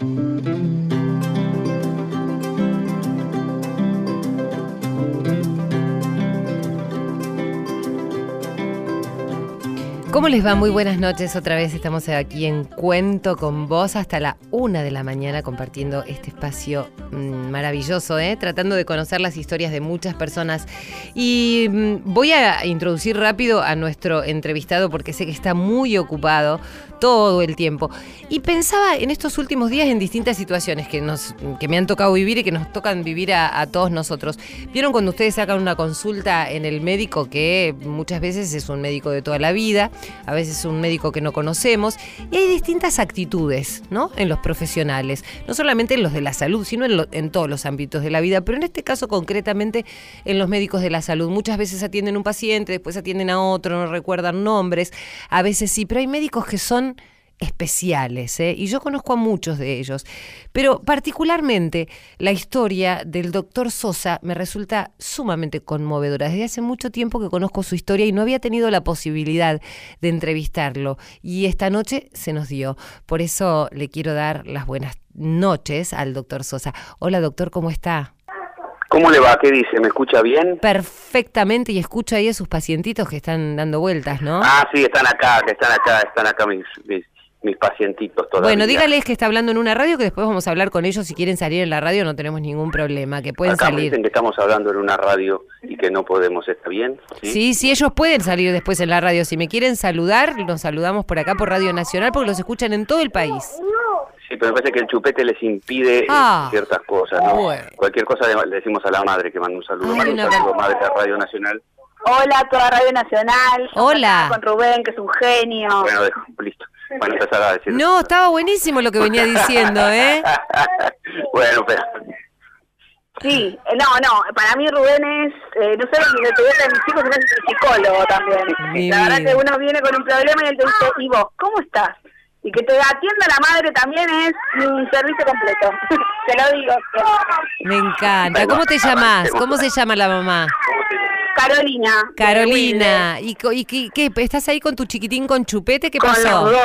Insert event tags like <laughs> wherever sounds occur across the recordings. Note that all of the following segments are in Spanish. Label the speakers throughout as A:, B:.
A: Thank you. ¿Cómo les va? Muy buenas noches. Otra vez estamos aquí en Cuento con vos hasta la una de la mañana compartiendo este espacio mm, maravilloso, ¿eh? tratando de conocer las historias de muchas personas. Y mm, voy a introducir rápido a nuestro entrevistado porque sé que está muy ocupado todo el tiempo. Y pensaba en estos últimos días en distintas situaciones que, nos, que me han tocado vivir y que nos tocan vivir a, a todos nosotros. ¿Vieron cuando ustedes sacan una consulta en el médico que muchas veces es un médico de toda la vida? A veces un médico que no conocemos, y hay distintas actitudes ¿no? en los profesionales, no solamente en los de la salud, sino en, en todos los ámbitos de la vida, pero en este caso concretamente en los médicos de la salud. Muchas veces atienden un paciente, después atienden a otro, no recuerdan nombres, a veces sí, pero hay médicos que son especiales, ¿eh? y yo conozco a muchos de ellos, pero particularmente la historia del doctor Sosa me resulta sumamente conmovedora. Desde hace mucho tiempo que conozco su historia y no había tenido la posibilidad de entrevistarlo, y esta noche se nos dio. Por eso le quiero dar las buenas noches al doctor Sosa. Hola doctor, ¿cómo está?
B: ¿Cómo le va? ¿Qué dice? ¿Me escucha bien?
A: Perfectamente, y escucha ahí a sus pacientitos que están dando vueltas, ¿no?
B: Ah, sí, están acá, que están acá, están acá mis, mis, mis pacientitos todavía.
A: Bueno, dígales que está hablando en una radio, que después vamos a hablar con ellos. Si quieren salir en la radio, no tenemos ningún problema, que pueden
B: Acá me
A: salir.
B: dicen que estamos hablando en una radio y que no podemos, ¿está bien?
A: Sí, sí, ellos pueden salir después en la radio. Si me quieren saludar, los saludamos por acá por Radio Nacional, porque los escuchan en todo el país.
B: Sí, pero me parece que el chupete les impide eh,
A: Ah.
B: ciertas cosas, ¿no?
A: Bueno.
B: Cualquier cosa le, decimos a la madre que manda un saludo.
A: Ay,
B: Manda un saludo, madre de Radio Nacional.
C: Hola a toda Radio Nacional.
A: Hola.
C: Con Rubén, que es un genio.
B: Bueno, dejo, listo. Bueno, empezar a decir.
A: No, estaba buenísimo lo que venía diciendo, ¿eh? <laughs>
B: bueno, pero...
C: Sí, eh, no, no, para mí Rubén es, eh, no solo mi estudiante de mis hijos, sino es un psicólogo también.
A: Mi
C: la verdad que uno viene con un problema y él te dice, ¿y vos, cómo estás? Y que te atienda la madre también es un servicio completo. <laughs> te lo digo.
A: Me encanta. ¿Cómo te llamas? ¿Cómo se llama la mamá?
C: Carolina.
A: Carolina. ¿Y, y qué, qué? ¿Estás ahí con tu chiquitín con chupete? ¿Qué
C: Con
A: pasó?
C: los dos.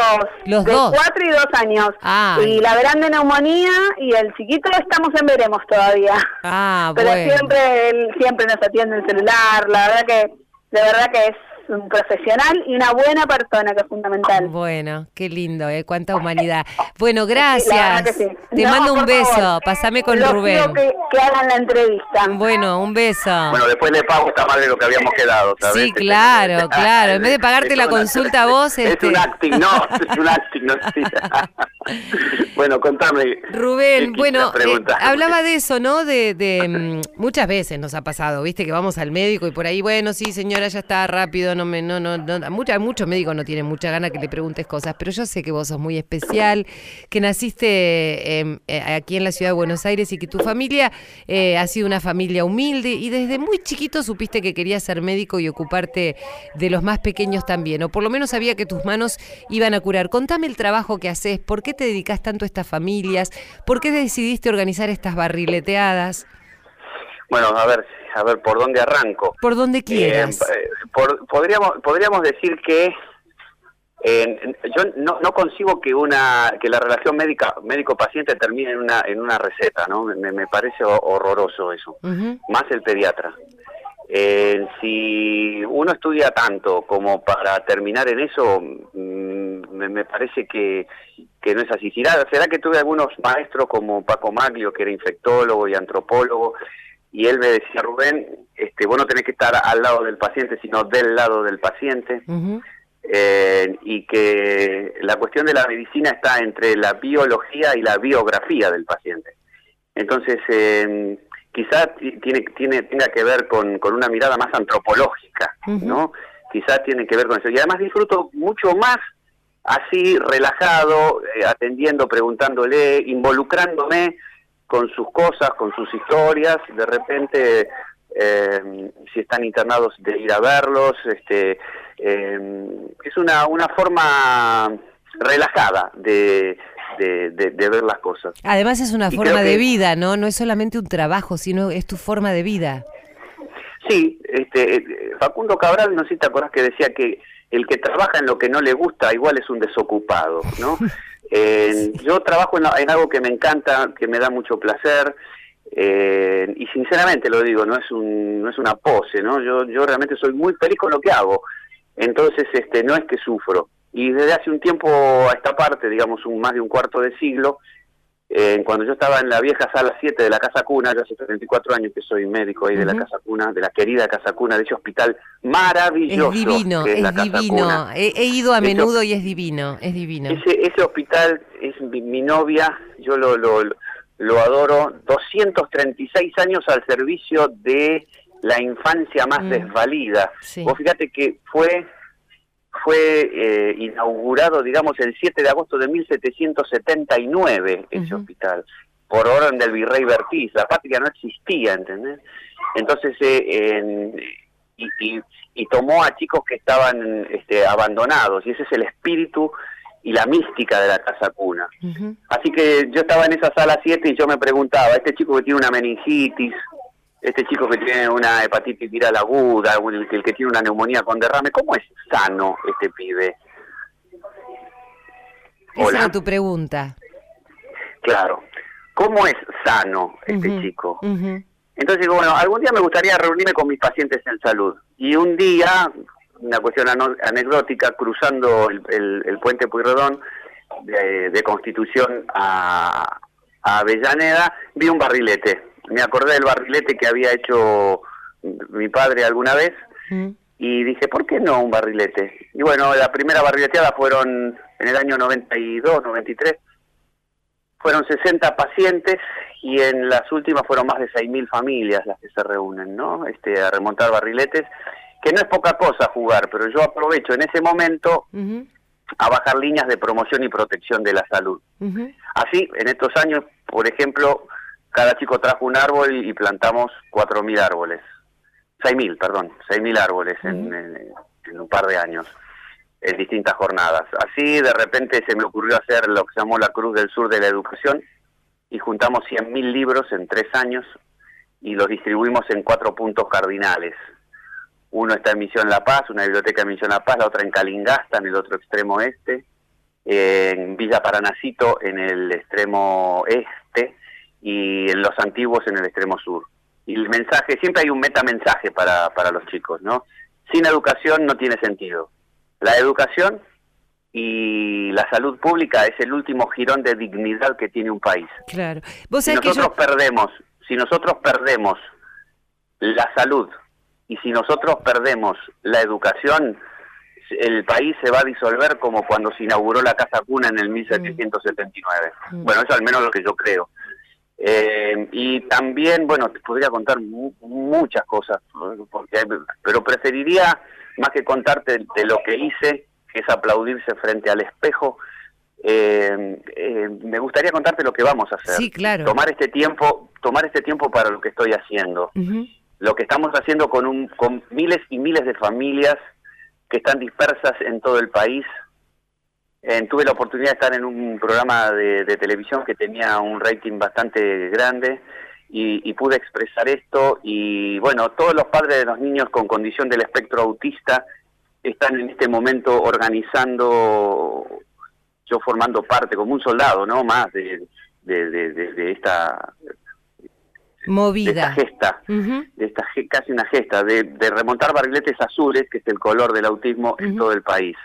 A: Los
C: de
A: dos.
C: cuatro y dos años.
A: Ay.
C: Y la verán de neumonía y el chiquito estamos en veremos todavía.
A: Ah,
C: Pero
A: bueno.
C: siempre él siempre nos atiende el celular, la verdad que de verdad que es un profesional y una buena persona que es fundamental.
A: Bueno, qué lindo, ¿eh? Cuánta <laughs> humanidad. Bueno, gracias.
C: sí.
A: Te
C: No,
A: mando un beso.
C: favor.
A: Pasame con
C: Los
A: Rubén.
C: que, que hagan la entrevista.
A: Bueno, un beso.
B: Bueno, después le pago esta madre lo que habíamos <laughs> quedado, ¿sabes?
A: Sí, claro, claro. En vez de pagarte
B: Es
A: la
B: una-
A: consulta a vos, <laughs>
B: Es
A: este-
B: un acting, no, es un acting, no sí. bueno, contame.
A: Rubén,
B: ¿qué
A: bueno, eh, hablaba de eso, ¿no? De, de mm, muchas veces nos ha pasado, ¿viste? Que vamos al médico y por ahí, bueno, sí, señora, ya está rápido, no me, no, no, no. Mucha, muchos médicos no tienen mucha gana que le preguntes cosas, pero yo sé que vos sos muy especial, que naciste em, eh, aquí en la ciudad de Buenos Aires y que tu familia eh, ha sido una familia humilde y desde muy chiquito supiste que querías ser médico y ocuparte de los más pequeños también, o por lo menos sabía que tus manos iban a curar. Contame el trabajo que haces, ¿por qué te dedicas tanto a estas familias? ¿Por qué decidiste organizar estas barrileteadas?
B: Bueno, a ver, a ver, ¿por dónde arranco?
A: Por donde quieras.
B: Eh, por- podríamos, podríamos decir que eh, yo no, no concibo que una que la relación médica médico-paciente termine en una en una receta, ¿no? Me, me parece ho- horroroso eso. Más el pediatra. Eh, si uno estudia tanto como para terminar en eso, mm, me, me parece que, que no es así. ¿Será, será que tuve algunos maestros como Paco Maglio, que era infectólogo y antropólogo, y él me decía, Rubén, este, vos no tenés que estar al lado del paciente, sino del lado del paciente, eh, y que la cuestión de la medicina está entre la biología y la biografía del paciente. Entonces, eh, quizá ti- tiene, tiene, tenga que ver con, con una mirada más antropológica,
A: Ujú.
B: ¿no? Quizá tiene que ver con eso. Y además disfruto mucho más así, relajado, eh, atendiendo, preguntándole, involucrándome con sus cosas, con sus historias, de repente, eh, si están internados, de ir a verlos, este, eh, es una, una forma relajada de, de, de- de ver las cosas.
A: Además es una
B: Y
A: forma de
B: que-
A: vida, ¿no? No es solamente un trabajo, sino es tu forma de vida.
B: Sí, este, eh, Facundo Cabral, no sé si te acordás que decía que el que trabaja en lo que no le gusta igual es un desocupado, ¿no? <laughs> Eh, yo trabajo en, algo que me encanta, que me da mucho placer, eh, y sinceramente lo digo, no es, un, no es una pose, ¿no? Yo, yo realmente soy muy feliz con lo que hago, entonces este, no es que sufro. Y desde hace un tiempo a esta parte, digamos un, más de un cuarto de siglo, eh, cuando yo estaba en la vieja sala 7 de la Casa Cuna, yo hace 34 años que soy médico ahí de la Casa Cuna, de la querida Casa Cuna, de ese hospital maravilloso.
A: Es divino, es, divino. He, ido a menudo y es divino, es divino.
B: Ese, ese hospital es mi, novia, yo lo, lo, lo adoro, 236 años al servicio de la infancia más mm. desvalida. Vos fíjate que fue fue eh, inaugurado, digamos, el 7 de agosto de 1779 ese hospital, por orden del virrey Bertiz. La patria no existía, ¿entendés? Entonces, eh, y, y, tomó a chicos que estaban este, abandonados, y ese es el espíritu y la mística de la casa cuna. Así que yo estaba en esa sala 7 y yo me preguntaba, este chico que tiene una meningitis, este chico que tiene una hepatitis viral aguda, el, que tiene una neumonía con derrame, ¿cómo es sano este pibe?
A: Esa era tu pregunta.
B: Claro. ¿Cómo es sano este chico? Entonces digo, bueno, algún día me gustaría reunirme con mis pacientes en salud. Y un día, una cuestión anecdótica, cruzando el, puente Puyredón de, de Constitución a, a Avellaneda, vi un barrilete me acordé del barrilete que había hecho mi padre alguna vez mm. y dije, ¿por qué no un barrilete? Y bueno, la primera barrileteada fueron en el año 92, 93, fueron 60 pacientes y en las últimas fueron más de 6.000 familias las que se reúnen, ¿no? Este, a remontar barriletes, que no es poca cosa jugar, pero yo aprovecho en ese momento a bajar líneas de promoción y protección de la salud. Así, en estos años, por ejemplo, cada chico trajo un árbol y plantamos 4.000 árboles. 6.000, perdón, 6.000 árboles en, en, un par de años, en distintas jornadas. Así de repente se me ocurrió hacer lo que se llamó la Cruz del Sur de la Educación y juntamos 100.000 libros en tres años y los distribuimos en cuatro puntos cardinales. Uno está en Misión La Paz, una biblioteca en Misión La Paz, la otra en Calingasta, en el otro extremo este, en Villa Paranacito, en el extremo este, y en los antiguos en el extremo sur. Y el mensaje, siempre hay un metamensaje para, para los chicos, ¿no? Sin educación no tiene sentido. La educación y la salud pública es el último girón de dignidad que tiene un país.
A: Claro.
B: si nosotros perdemos, si nosotros perdemos la salud y si nosotros perdemos la educación, el país se va a disolver como cuando se inauguró la Casa Cuna en el 1779. Mm. Bueno, eso al menos lo que yo creo. Eh, y también, bueno, te podría contar muchas cosas, porque, pero preferiría, más que contarte de lo que hice, que es aplaudirse frente al espejo, eh, eh, me gustaría contarte lo que vamos a hacer.
A: Sí, claro.
B: Tomar este tiempo, tomar este tiempo para lo que estoy haciendo. Lo que estamos haciendo con, un, con miles y miles de familias que están dispersas en todo el país, tuve la oportunidad de estar en un programa de, televisión que tenía un rating bastante grande y, pude expresar esto y bueno, todos los padres de los niños con condición del espectro autista están en este momento organizando, yo formando parte como un soldado, ¿no? Más de, de, esta
A: movida.
B: gesta, de esta casi una gesta, de, remontar barriletes azules, que es el color del autismo en todo el país.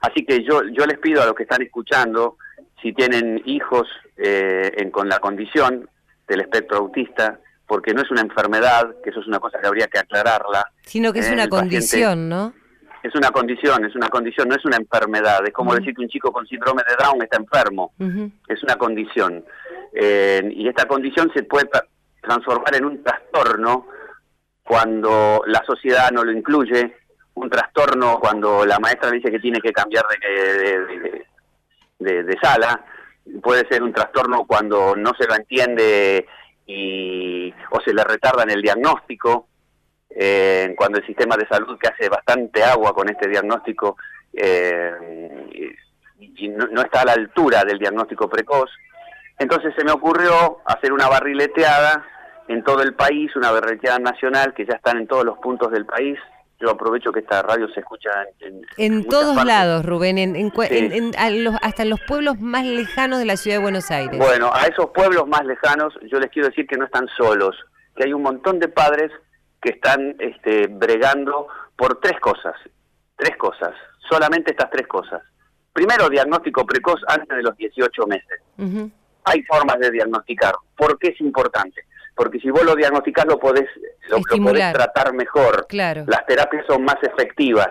B: Así que yo, yo les pido a los que están escuchando, si tienen hijos eh, con la condición del espectro autista, porque no es una enfermedad, que eso es una cosa que habría que aclararla.
A: Sino que es una condición, ¿no?
B: Es una condición, es una condición, no es una enfermedad. Es como decir que un chico con síndrome de Down está enfermo. Es una condición. Eh, y esta condición se puede transformar en un trastorno cuando la sociedad no lo incluye, un trastorno cuando la maestra dice que tiene que cambiar de, de, sala, puede ser un trastorno cuando no se lo entiende y, o se le retarda en el diagnóstico, eh, cuando el sistema de salud que hace bastante agua con este diagnóstico eh, y, no, no, está a la altura del diagnóstico precoz. Entonces se me ocurrió hacer una barrileteada en todo el país, una barrileteada nacional que ya están en todos los puntos del país, yo aprovecho que esta radio se escucha en,
A: en, todos lados, Rubén, en, hasta en los pueblos más lejanos de la ciudad de Buenos Aires.
B: Bueno, a esos pueblos más lejanos yo les quiero decir que no están solos, que hay un montón de padres que están este, bregando por tres cosas, tres cosas, solamente estas tres cosas. Primero, diagnóstico precoz antes de los 18 meses. Hay formas de diagnosticar. ¿Por qué es importante? Porque si vos lo diagnosticás lo podés, lo, podés tratar mejor.
A: Claro.
B: Las terapias son más efectivas.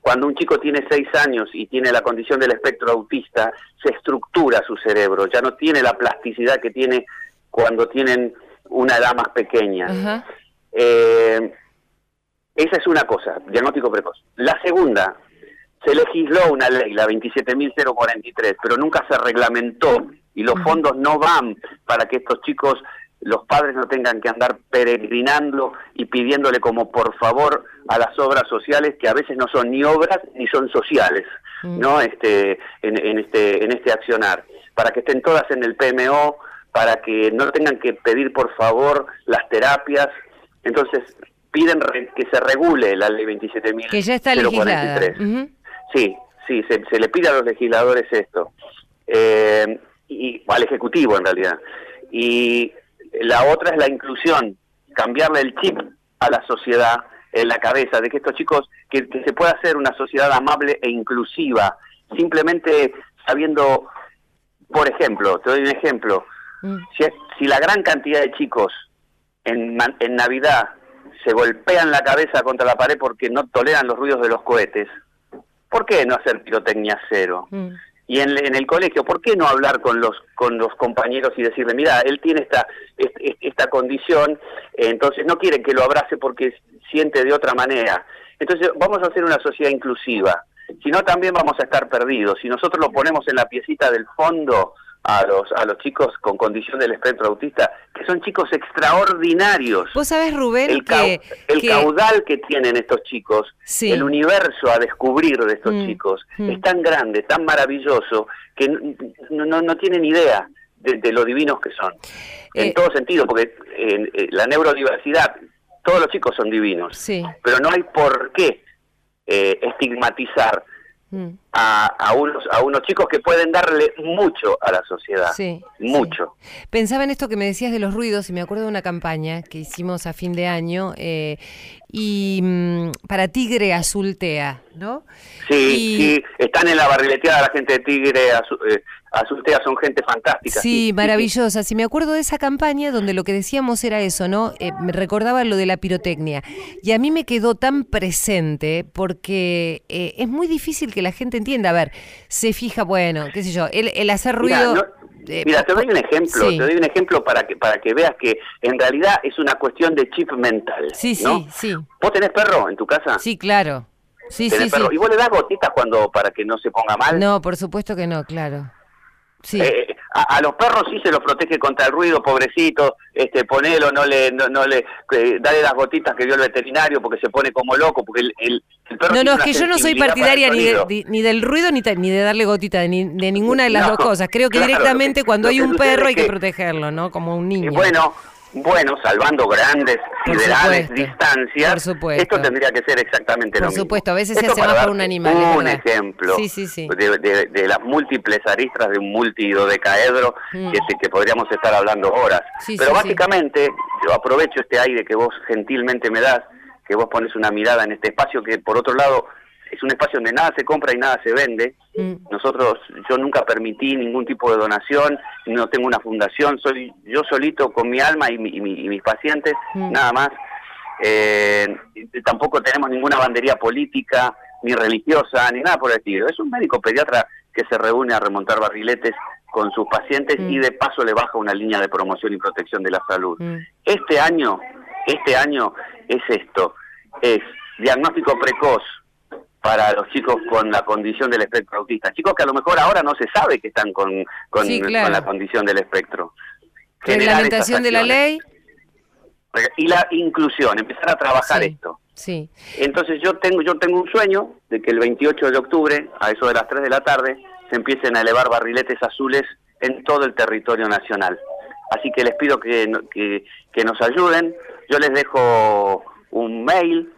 B: Cuando un chico tiene 6 años y tiene la condición del espectro autista, se estructura su cerebro, ya no tiene la plasticidad que tiene cuando tienen una edad más pequeña. Eh, esa es una cosa, diagnóstico precoz. La segunda, se legisló una ley, la 27.043, pero nunca se reglamentó y los fondos no van para que estos chicos, los padres no tengan que andar peregrinando y pidiéndole como por favor a las obras sociales que a veces no son ni obras ni son sociales, ¿no? Este en, este en este accionar, para que estén todas en el PMO, para que no tengan que pedir por favor las terapias. Entonces, piden que se regule la ley 27.043.
A: Que ya está legislada.
B: Sí, sí, se, le pide a los legisladores esto, eh, y al Ejecutivo en realidad. Y la otra es la inclusión, cambiarle el chip a la sociedad en la cabeza, de que estos chicos, que, se pueda hacer una sociedad amable e inclusiva, simplemente sabiendo, por ejemplo, te doy un ejemplo, mm. si, si la gran cantidad de chicos en, en Navidad se golpean la cabeza contra la pared porque no toleran los ruidos de los cohetes, ¿por qué no hacer pirotecnia cero? Mm. Y en, el colegio, ¿por qué no hablar con los con los compañeros y decirle, mira, él tiene esta esta condición, entonces no quieren que lo abrace porque siente de otra manera. Entonces vamos a hacer una sociedad inclusiva. Si no, también vamos a estar perdidos. Si nosotros lo ponemos en la piecita del fondo, a los, a los chicos con condición del espectro autista, que son chicos extraordinarios.
A: Vos sabés, Rubén,
B: el,
A: que,
B: el caudal que tienen estos chicos, el universo a descubrir de estos mm, chicos, mm. es tan grande, tan maravilloso, que no, no, no tienen idea de, lo divinos que son. En eh, todo sentido, porque en, eh, la neurodiversidad, todos los chicos son divinos,
A: sí.
B: pero no hay por qué eh, estigmatizar Mm. a, a, unos, a unos chicos que pueden darle mucho a la sociedad. Sí, mucho.
A: Pensaba en esto que me decías de los ruidos y me acuerdo de una campaña que hicimos a fin de año eh, y mm, para Tigre Azultea, ¿no?
B: Sí, sí, están en la barrileteada la gente de Tigre eh, Azultea, son gente fantástica.
A: Sí, maravillosa. Sí, me acuerdo de esa campaña donde lo que decíamos era eso, ¿no? Eh, me recordaba lo de la pirotecnia. Y a mí me quedó tan presente porque eh, es muy difícil que la gente entienda. A ver, se fija, bueno, qué sé yo, el, hacer ruido...
B: Mira, te doy un ejemplo, te doy un ejemplo para que para que veas que en realidad es una cuestión de chip mental.
A: Sí, sí, sí.
B: ¿Vos tenés perro en tu casa?
A: Sí, claro. Sí, sí, sí.
B: ¿Y vos le das gotitas cuando para que no se ponga mal?
A: No, por supuesto que no, claro. Sí.
B: Eh, a, los perros sí se los protege contra el ruido, pobrecito, este, ponelo, no le, no, no le, eh, dale las gotitas que dio el veterinario porque se pone como loco, porque el, el,
A: No, no, es que yo no soy partidaria ni, ni del ruido ni, ni de darle gotitas, ni de ninguna de las dos cosas. Creo que directamente cuando hay un perro hay que, protegerlo, ¿no? Como un niño.
B: bueno, bueno, salvando grandes siderales distancias, esto tendría que ser exactamente lo mismo.
A: Por supuesto, a veces se hace más por un animal.
B: Un ejemplo De, las múltiples aristras de un multidodecaedro mm. que, que podríamos estar hablando horas. Pero básicamente, yo aprovecho este aire que vos gentilmente me das, que vos pones una mirada en este espacio que por otro lado es un espacio donde nada se compra y nada se vende. Mm. Nosotros, yo nunca permití ningún tipo de donación, no tengo una fundación, soy yo solito con mi alma y, mis pacientes, mm. nada más. Eh, tampoco tenemos ninguna bandería política, ni religiosa, ni nada por el estilo. Es un médico pediatra que se reúne a remontar barriletes con sus pacientes y mm. de paso le baja una línea de promoción y protección de la salud. Este año, este año es esto, es diagnóstico precoz, para los chicos con la condición del espectro autista. Chicos que a lo mejor ahora no se sabe que están con, con, la condición del espectro.
A: Reglamentación de la ley.
B: Y la inclusión, empezar a trabajar esto.
A: Sí.
B: Entonces yo tengo, yo tengo un sueño de que el 28 de octubre, a eso de las 3 de la tarde, se empiecen a elevar barriletes azules en todo el territorio nacional. Así que les pido que, que, que nos ayuden. Yo les dejo un mail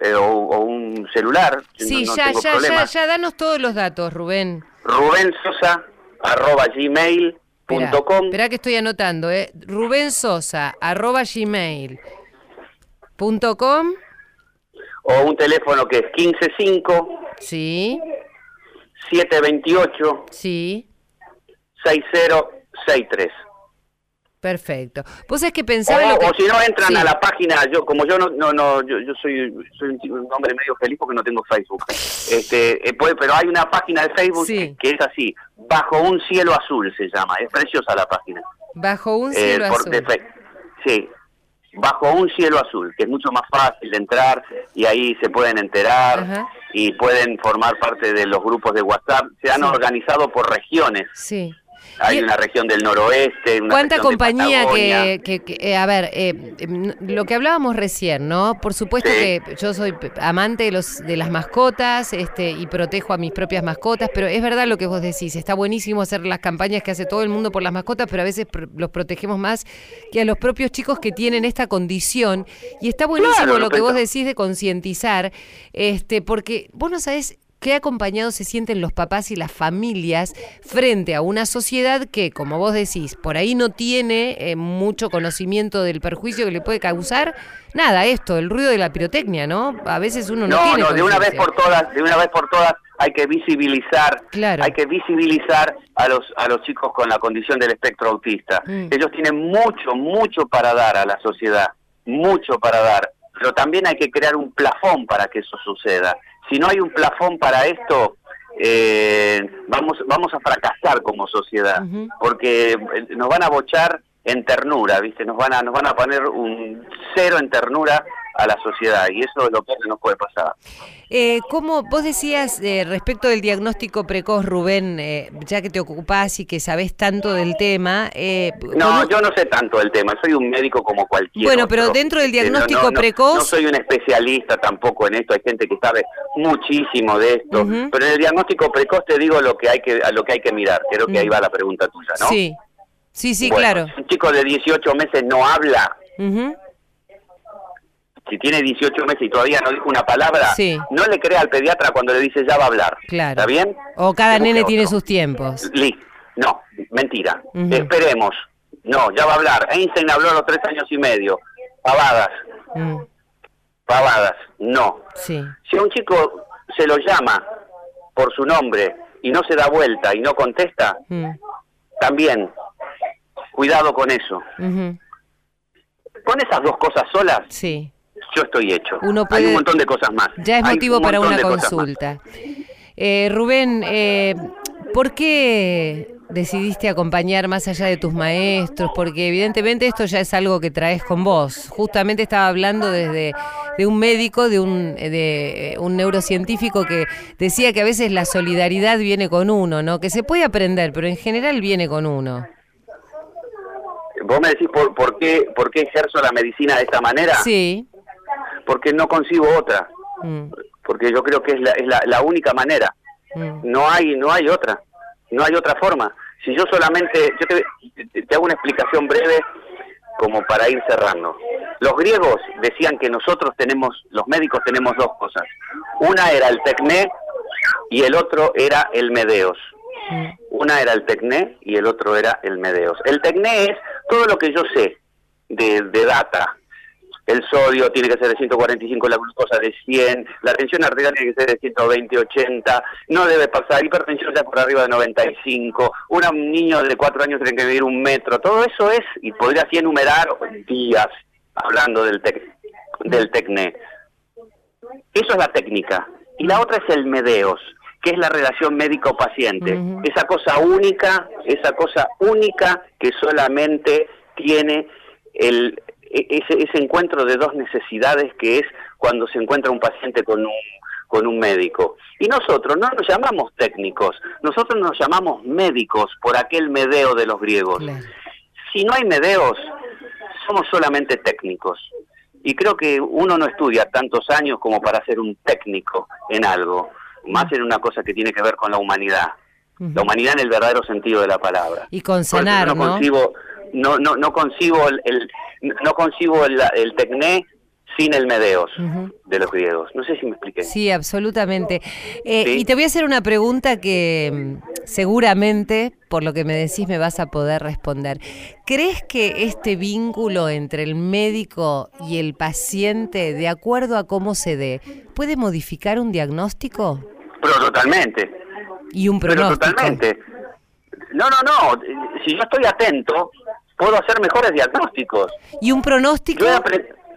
B: eh, o, o un celular.
A: Sí,
B: no-
A: ya,
B: tengo
A: ya, ya, danos todos los datos, Rubén.
B: Rubén Sosa, arroba gmail punto com.
A: esperá que estoy anotando, ¿eh? Rubén Sosa, arroba gmail. Punto com,
B: o un teléfono que es 155
A: sí,
B: 728
A: sí,
B: 6063.
A: Perfecto. Vos es que
B: O,
A: pensaba lo que...
B: o si no entran
A: Sí.
B: a la página, yo como yo no no no yo, yo soy soy un, hombre medio feliz porque no tengo Facebook. Este, eh, puede- pero hay una página de Facebook
A: Sí.
B: que, que es así, bajo un cielo azul se llama, es preciosa la página.
A: Bajo un
B: Eh,
A: cielo
B: por-
A: azul.
B: de fe- sí, bajo un cielo azul, que es mucho más fácil de entrar y ahí se pueden enterar
A: Ajá.
B: y pueden formar parte de los grupos de WhatsApp. Se han
A: Sí.
B: organizado por regiones.
A: Sí.
B: Hay
A: Y-
B: una región del noroeste, una
A: ¿Cuánta
B: de
A: compañía que, que- que- eh, a ver, eh, em, lo que hablábamos recién, ¿no? Por supuesto
B: Sí.
A: que yo soy amante de los de las mascotas, este, y protejo a mis propias mascotas, pero es verdad lo que vos decís, está buenísimo hacer las campañas que hace todo el mundo por las mascotas, pero a veces los protegemos más que a los propios chicos que tienen esta condición, y está buenísimo
B: Claro,
A: lo
B: lo
A: que vos decís de concientizar, este, porque vos no sabés qué acompañados se sienten los papás y las familias frente a una sociedad que, como vos decís, por ahí no tiene eh, mucho conocimiento del perjuicio que le puede causar. Nada, esto, el ruido de la pirotecnia, ¿no? A veces uno no,
B: No,
A: tiene
B: no, de una vez por todas, de una vez por todas hay que visibilizar,
A: Claro.
B: hay que visibilizar a los a los chicos con la condición del espectro autista.
A: Mm.
B: Ellos tienen mucho, mucho para dar a la sociedad, mucho para dar, pero también hay que crear un plafón para que eso suceda. Si no hay un plafón para esto, eh, vamos vamos a fracasar como sociedad, porque eh, nos van a bochar en ternura, ¿viste? Nos van a nos van a poner un cero en ternura a la sociedad y eso es lo que no puede pasar.
A: Eh, ¿Cómo vos decías eh, respecto del diagnóstico precoz, Rubén, eh, ya que te ocupás y que sabés tanto del tema? eh,
B: No,
A: ¿cómo-
B: yo no sé tanto del tema, soy un médico como cualquier
A: Bueno,
B: otro.
A: pero dentro del
B: no,
A: diagnóstico
B: no, no,
A: precoz-
B: No soy un especialista tampoco en esto, hay gente que sabe muchísimo de esto, pero en el diagnóstico precoz te digo lo que hay que a lo que hay que mirar, creo que ahí
A: Mm.
B: va la pregunta tuya, ¿no?
A: Sí, sí, sí,
B: Bueno,
A: claro.
B: Si un chico de 18 meses no habla,
A: Ujú.
B: Si tiene 18 meses y todavía no dijo una palabra,
A: Sí.
B: no le crea al pediatra cuando le dice ya va a hablar.
A: Claro.
B: ¿Está bien?
A: O cada nene tiene sus tiempos.
B: Li- No, mentira. Esperemos. No, ya va a hablar. Einstein habló a los tres años y medio. Pavadas,
A: Mm,
B: pavadas. No.
A: sí.
B: Si a un chico se lo llama por su nombre y no se da vuelta y no contesta,
A: Mm,
B: también cuidado con eso. Con esas dos cosas solas,
A: Sí.
B: Yo estoy hecho.
A: Uno
B: Hay
A: puede-
B: un montón de cosas más.
A: Ya es
B: Hay
A: motivo
B: un
A: para una consulta. Eh, Rubén, eh, ¿por qué decidiste acompañar más allá de tus maestros? Porque evidentemente esto ya es algo que traes con vos. Justamente estaba hablando desde de un médico, de un, de un neurocientífico que decía que a veces la solidaridad viene con uno, ¿no? Que se puede aprender, pero en general viene con uno.
B: Vos me decís por, por, qué, por qué ejerzo la medicina de esta manera.
A: Sí.
B: Porque no concibo otra.
A: Mm,
B: Porque yo creo que es la, es la, la única manera.
A: mm,
B: No hay, no hay otra. No hay otra forma. Si yo solamente, yo te, hago una explicación breve como para ir cerrando. Los griegos decían que nosotros tenemos, los médicos tenemos dos cosas. Una era el tecné y el otro era el medeos.
A: mm,
B: Una era el tecné y el otro era el medeos. El tecné es todo lo que yo sé de, de data. El sodio tiene que ser de 145, la glucosa de 100, la tensión arterial tiene que ser de 120, 80, no debe pasar, hipertensión ya por arriba de 95, un niño de 4 años tiene que medir un metro, todo eso es, y podría así enumerar días hablando del, tec, del tecné. Eso es la técnica. Y la otra es el medeos, que es la relación médico-paciente. Esa cosa única, esa cosa única que solamente tiene el, ese, ese encuentro de dos necesidades que es cuando se encuentra un paciente con un, con un médico. Y nosotros no nos llamamos técnicos, nosotros nos llamamos médicos por aquel medeo de los griegos.
A: claro.
B: Si no hay medeos, somos solamente técnicos. Y creo que uno no estudia tantos años como para ser un técnico en algo, más en una cosa que tiene que ver con la humanidad. La humanidad en el verdadero sentido de la palabra.
A: Y con sanar,
B: no
A: ¿no?
B: concibo, no, no, no concibo el, el- no concibo el, el tecné sin el medeos de los griegos. No sé si me expliqué.
A: Sí, absolutamente. Eh, y te voy a hacer una pregunta que mm, seguramente, por lo que me decís, me vas a poder responder. ¿Crees que este vínculo entre el médico y el paciente, de acuerdo a cómo se dé, puede modificar un diagnóstico?
B: Pero totalmente.
A: Y un pronóstico.
B: Pero totalmente. No, no, no. Si yo estoy atento, puedo hacer mejores diagnósticos.
A: ¿Y un pronóstico?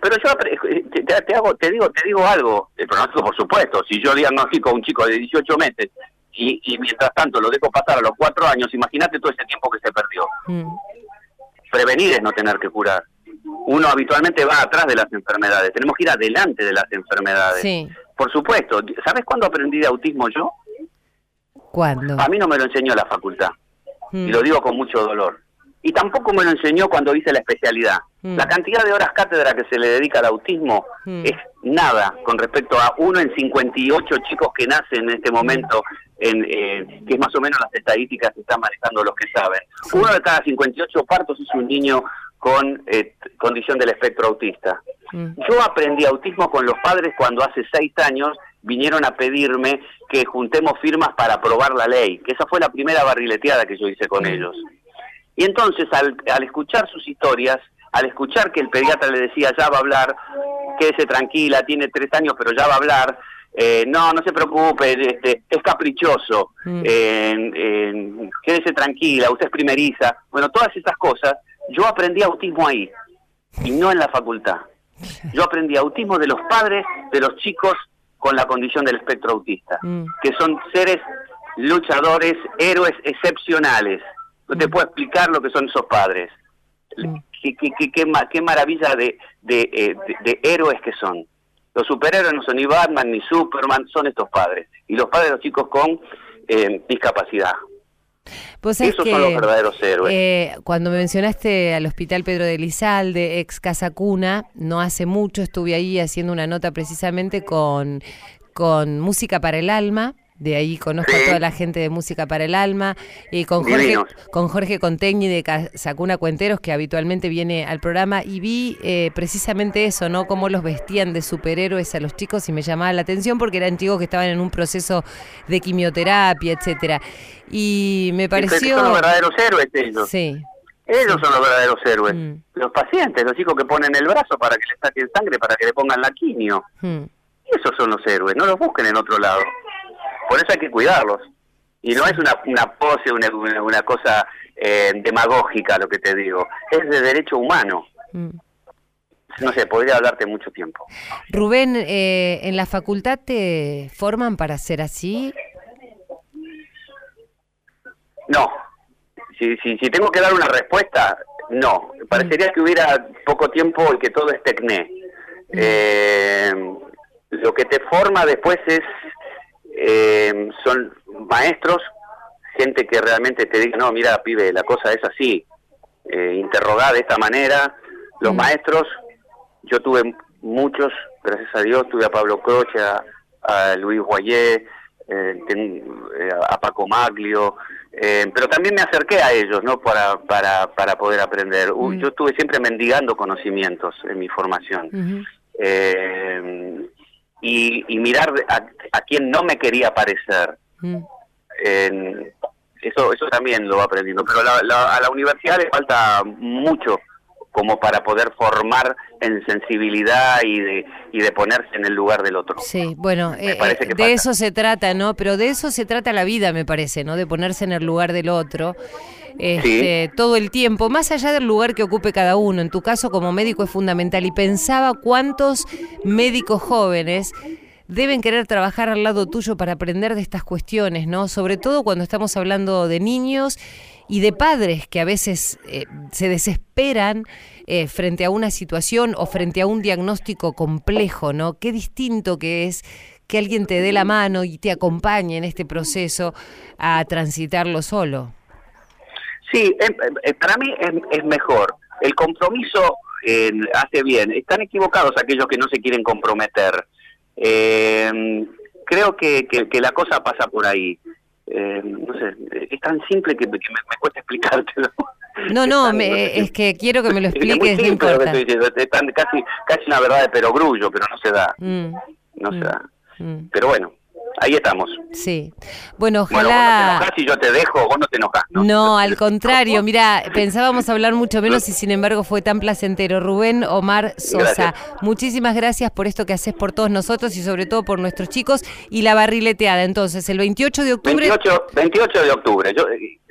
B: pero yo te, hago, te digo, te digo algo. El pronóstico, por supuesto. Si yo diagnostico a un chico de 18 meses y, y mientras tanto lo dejo pasar a los cuatro años, imagínate todo ese tiempo que se perdió. Mm. Prevenir es no tener que curar. Uno habitualmente va atrás de las enfermedades. Tenemos que ir adelante de las enfermedades. Sí. Por supuesto. ¿Sabes cuándo aprendí de autismo yo?
A: ¿Cuándo?
B: A mí no me lo enseñó la facultad. Y lo digo con mucho dolor. Y tampoco me lo enseñó cuando hice la especialidad. Mm. La cantidad de horas cátedra que se le dedica al autismo mm. es nada con respecto a uno en 58 chicos que nacen en este momento, en, eh, que es más o menos las estadísticas que están manejando los que saben. Uno de cada 58 partos es un niño con eh, condición del espectro autista. Mm. Yo aprendí autismo con los padres cuando hace seis años vinieron a pedirme que juntemos firmas para aprobar la ley, que esa fue la primera barrileteada que yo hice con ellos. Y entonces al, al escuchar sus historias, al escuchar que el pediatra le decía ya va a hablar, quédese tranquila, tiene tres años pero ya va a hablar, eh, no, no se preocupe, este, es caprichoso, mm. quédese tranquila, usted es primeriza, bueno, todas esas cosas, yo aprendí autismo ahí y no en la facultad. Yo aprendí autismo de los padres de los chicos con la condición del espectro autista, mm. que son seres luchadores, héroes excepcionales, no te puedo explicar lo que son esos padres. Mm. Qué, qué, qué, maravilla de, eh, de, de, héroes que son. Los superhéroes no son ni Batman ni Superman, son estos padres. Y los padres de los chicos con eh, discapacidad.
A: Pues
B: Esos son los verdaderos héroes.
A: Eh, cuando mencionaste al Hospital Pedro de Lizalde, ex Casa Cuna, no hace mucho estuve ahí haciendo una nota precisamente con, con Música para el Alma, de ahí conozco a toda la gente de Música para el Alma, y con Jorge, con Jorge Contegni de Sacuna Cuenteros, que habitualmente viene al programa, y vi eh, precisamente eso, ¿no? Cómo los vestían de superhéroes a los chicos y me llamaba la atención porque eran chicos que estaban en un proceso de quimioterapia, etcétera. Y me pareció...
B: Son los verdaderos héroes ellos. Sí. Ellos son los verdaderos héroes. Mm. Los pacientes, los chicos que ponen el brazo para que le saquen sangre, para que le pongan la quimio. Mm. Esos son los héroes, no los busquen en otro lado. Por eso hay que cuidarlos. Y no es una, una pose, una, una cosa eh, demagógica lo que te digo, es de derecho humano. Mm. No sé, podría hablarte mucho tiempo.
A: Rubén, eh, ¿en la facultad te forman para ser así?
B: No. Si, si, si tengo que dar una respuesta, no. Parecería que hubiera poco tiempo y que todo es tecné. Mm. Eh, lo que te forma después es eh, son maestros, gente que realmente te diga, no, mira, pibe, la cosa es así, eh, interrogar de esta manera. Los mm. maestros, yo tuve muchos, gracias a Dios, tuve a Pablo Croce, a, Luis Guayé, eh, eh, a Paco Maglio, eh, pero también me acerqué a ellos, ¿no? Para, para, para poder aprender. Mm. Yo estuve siempre mendigando conocimientos en mi formación y, mirar a, a, quien no me quería parecer. Mm. eso, eso también lo va aprendiendo, pero a la universidad le falta mucho como para poder formar en sensibilidad y de, y de ponerse en el lugar del otro.
A: Sí, bueno, eh, eh, de eso se trata, ¿no? Pero de eso se trata la vida, me parece, ¿no? De ponerse en el lugar del otro. Este, todo el tiempo, más allá del lugar que ocupe cada uno. En tu caso como médico es fundamental y pensaba cuántos médicos jóvenes deben querer trabajar al lado tuyo para aprender de estas cuestiones, ¿no? Sobre todo cuando estamos hablando de niños y de padres que a veces eh, se desesperan eh, frente a una situación o frente a un diagnóstico complejo, ¿no? Qué distinto que es que alguien te dé la mano y te acompañe en este proceso a transitarlo solo.
B: Sí, em, em, eh, para mí es, mejor. El compromiso hace bien. Están equivocados aquellos que no se quieren comprometer. Creo que, que, la cosa pasa por ahí. no sé, es tan simple que, me, me cuesta explicártelo.
A: No, no, es que quiero que me lo expliques.
B: Es muy lo que estoy diciendo. Es casi, casi una verdad de perogrullo, pero no se da. Mm. No se mm. da. Mm. Pero bueno, ahí estamos.
A: Sí. Bueno, ojalá.
B: Bueno, vos no te yo te dejo, vos no te enojas.
A: ¿no? no, <laughs> al contrario, mira, pensábamos hablar mucho menos y <laughs> sin embargo fue tan placentero. Rubén Omar Sosa, muchísimas gracias por esto que haces por todos nosotros y sobre todo por nuestros chicos y la barrileteada. Entonces, el 28 de octubre.
B: 28, 28 de octubre. Yo,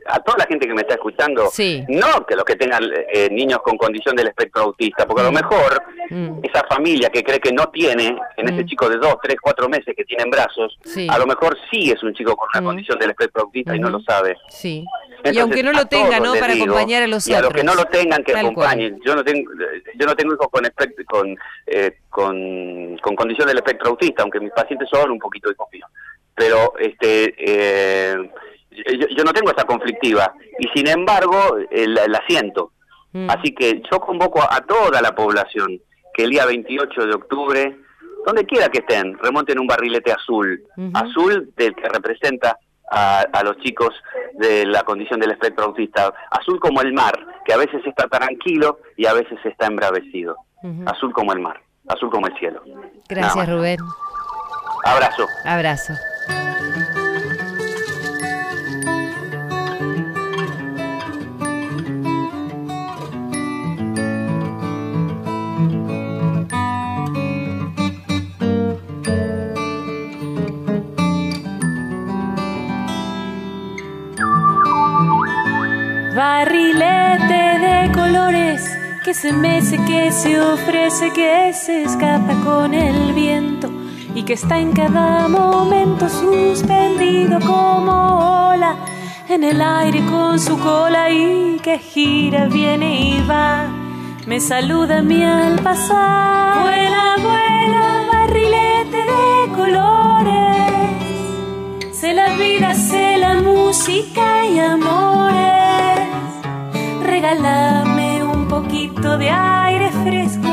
B: a toda la gente que me está escuchando, no que los que tengan eh, niños con condición del espectro autista, porque a lo mm. mejor mm. esa familia que cree que no tiene, en ese mm. chico de dos, tres, cuatro meses que tiene en brazos, a lo mejor sí es un chico con una condición del espectro autista y no lo sabe.
A: Sí. y aunque no lo tenga, ¿no? Para acompañar a los y a
B: los que no lo tengan, que acompañen. Yo no tengo yo no tengo hijos con con, eh, con, con condición del espectro autista, aunque mis pacientes son un poquito hijos míos. Pero este eh, yo, no tengo esa conflictiva y sin embargo eh, la, siento. Mm. Así que yo convoco a, toda la población que el día 28 de octubre, donde quiera que estén, remonten un barrilete azul, azul del que representa a, los chicos de la condición del espectro autista, azul como el mar, que a veces está tranquilo y a veces está embravecido, azul como el mar, azul como el cielo.
A: Gracias Rubén.
B: Abrazo.
A: Abrazo.
D: Barrilete de colores que se mece, que se ofrece, que se escapa con el viento y que está en cada momento suspendido como ola en el aire con su cola y que gira, viene y va. Me saluda a mí al pasar. Vuela, vuela, barrilete de colores. Sé la vida, sé la música y amores regálame un poquito de aire fresco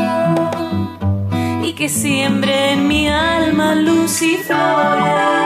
D: y que siembre en mi alma luz y flores.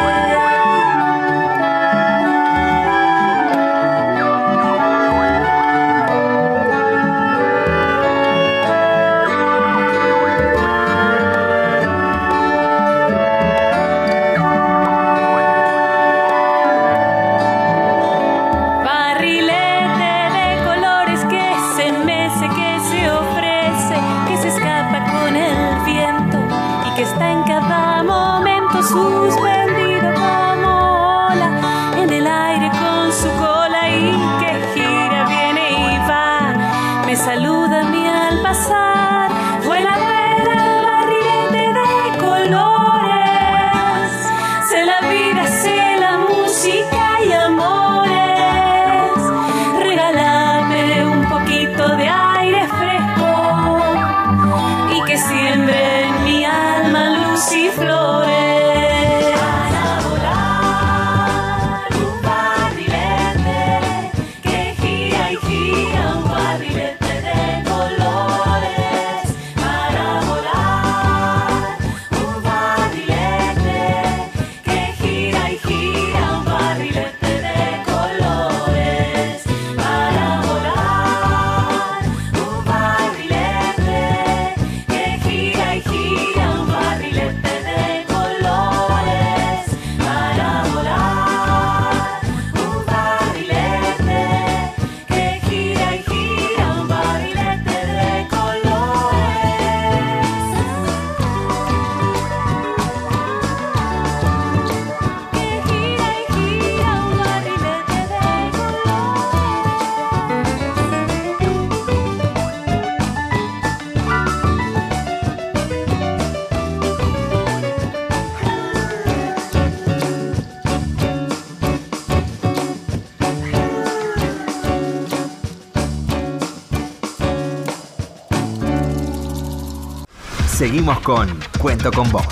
E: Seguimos con Cuento con Vos.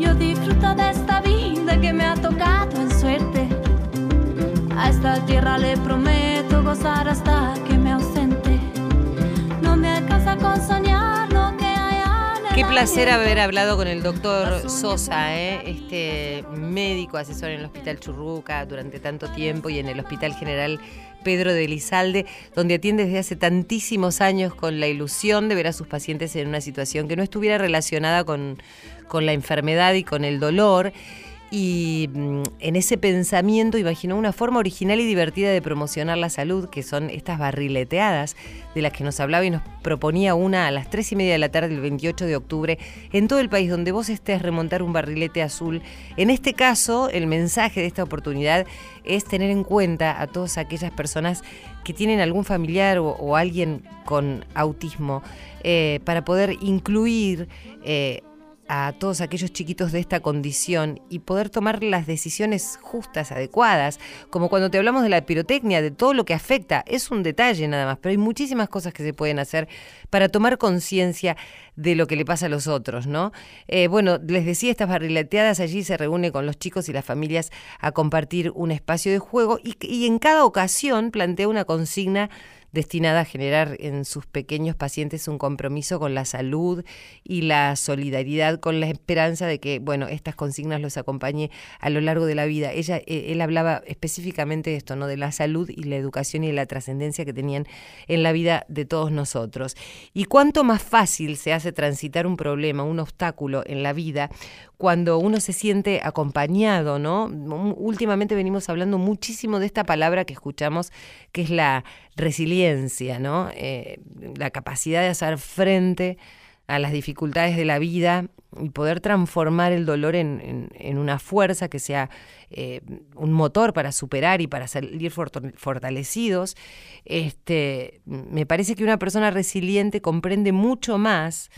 D: Yo disfruto de esta vida que me ha tocado en suerte. A esta tierra le prometo gozar hasta que me ausente. No me alcanza con soñar lo que hay
A: Qué placer haber hablado con el doctor Sosa, ¿eh? este médico asesor en el Hospital Churruca durante tanto tiempo y en el Hospital General Pedro de Lizalde, donde atiende desde hace tantísimos años con la ilusión de ver a sus pacientes en una situación que no estuviera relacionada con, con la enfermedad y con el dolor y mm, en ese pensamiento imaginó una forma original y divertida de promocionar la salud, que son estas barrileteadas de las que nos hablaba y nos proponía una a las tres y media de la tarde del 28 de octubre en todo el país donde vos estés remontar un barrilete azul. En este caso, el mensaje de esta oportunidad es tener en cuenta a todas aquellas personas que tienen algún familiar o, alguien con autismo eh, para poder incluir eh, a todos aquellos chiquitos de esta condición y poder tomar las decisiones justas, adecuadas, como cuando te hablamos de la pirotecnia, de todo lo que afecta, es un detalle nada más, pero hay muchísimas cosas que se pueden hacer para tomar conciencia de lo que le pasa a los otros, ¿no? Eh, bueno, les decía, estas barrileteadas allí se reúne con los chicos y las familias a compartir un espacio de juego y, y en cada ocasión plantea una consigna destinada a generar en sus pequeños pacientes un compromiso con la salud y la solidaridad con la esperanza de que, bueno, estas consignas los acompañe a lo largo de la vida. Ella, eh, él hablaba específicamente de esto, ¿no? De la salud y la educación y la trascendencia que tenían en la vida de todos nosotros. Y cuánto más fácil se hace transitar un problema, un obstáculo en la vida cuando uno se siente acompañado, ¿no? Últimamente venimos hablando muchísimo de esta palabra que escuchamos, que es la resiliencia, ¿no? Eh, la capacidad de hacer frente a las dificultades de la vida y poder transformar el dolor en, una fuerza que sea eh, un motor para superar y para salir fortalecidos. Este, me parece que una persona resiliente comprende mucho más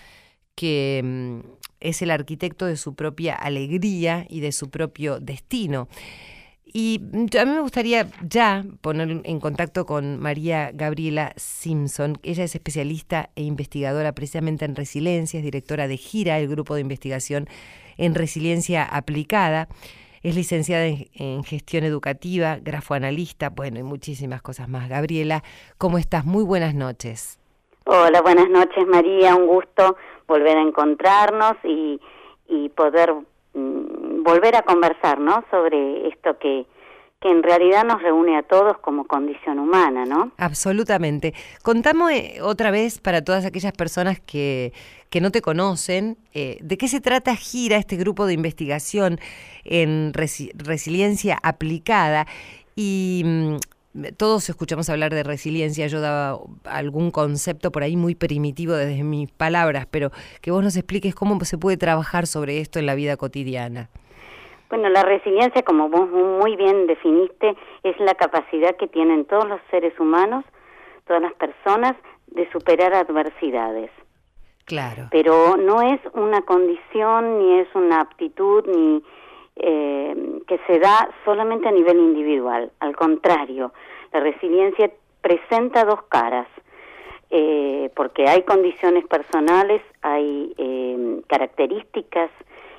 A: que mm, es el arquitecto de su propia alegría y de su propio destino. Y a mí me gustaría ya poner en contacto con María Gabriela Simpson. Ella es especialista e investigadora precisamente en resiliencia, es directora de GIRA, el grupo de investigación en resiliencia aplicada. Es licenciada en, gestión educativa, grafoanalista, bueno, y muchísimas cosas más. Gabriela, ¿cómo estás? Muy buenas noches.
F: Hola, buenas noches María, un gusto volver a encontrarnos y, y poder mm, volver a conversar, ¿no? Sobre esto que, que en realidad nos reúne a todos como condición humana, ¿no?
A: Absolutamente. Contame otra vez para todas aquellas personas que, que no te conocen, eh, ¿de qué se trata Gira, este grupo de investigación en resiliencia aplicada? Y mm, todos escuchamos hablar de resiliencia, yo daba algún concepto por ahí muy primitivo desde mis palabras, pero que vos nos expliques cómo se puede trabajar sobre esto en la vida cotidiana.
F: Bueno, la resiliencia, como vos muy bien definiste, es la capacidad que tienen todos los seres humanos, todas las personas, de superar adversidades.
A: Claro.
F: Pero no es una condición, ni es una aptitud, ni eh, que se da solamente a nivel individual. Al contrario, la resiliencia presenta dos caras, eh, porque hay condiciones personales, hay eh, características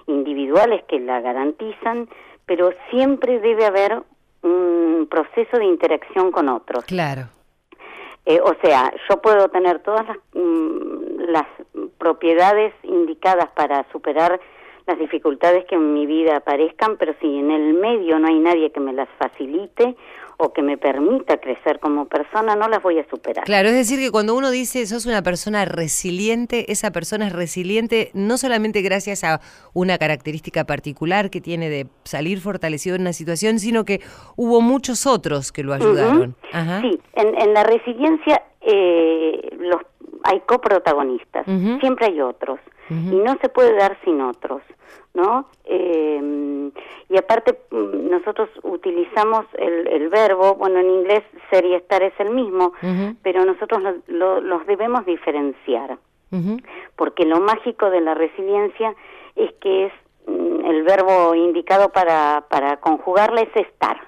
F: individuales que la garantizan, pero siempre debe haber un proceso de interacción con otros.
A: Claro.
F: o sea, yo puedo tener todas las, mm, las propiedades indicadas para superar las dificultades que en mi vida aparezcan, pero si en el medio no hay nadie que me las facilite o que me permita crecer como persona, no las voy a superar.
A: Claro, es decir, que cuando uno dice sos una persona resiliente, esa persona es resiliente no solamente gracias a una característica particular que tiene de salir fortalecido en una situación, sino que hubo muchos otros que lo ayudaron.
F: Sí, en, la resiliencia eh, los, hay coprotagonistas, siempre hay otros, y no se puede dar sin otros. ¿no? Eh, y aparte mm, nosotros utilizamos el, el, verbo, bueno, en inglés ser y estar es el mismo, pero nosotros los debemos diferenciar, porque lo mágico de la resiliencia es que es mm, el verbo indicado para, para conjugarla es estar.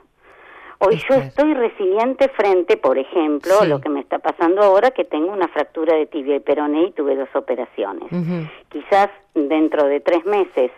F: Hoy yo estoy resiliente frente, por ejemplo, a lo que me está pasando ahora, que tengo una fractura de tibia y peroné y tuve dos operaciones. Quizás dentro de tres meses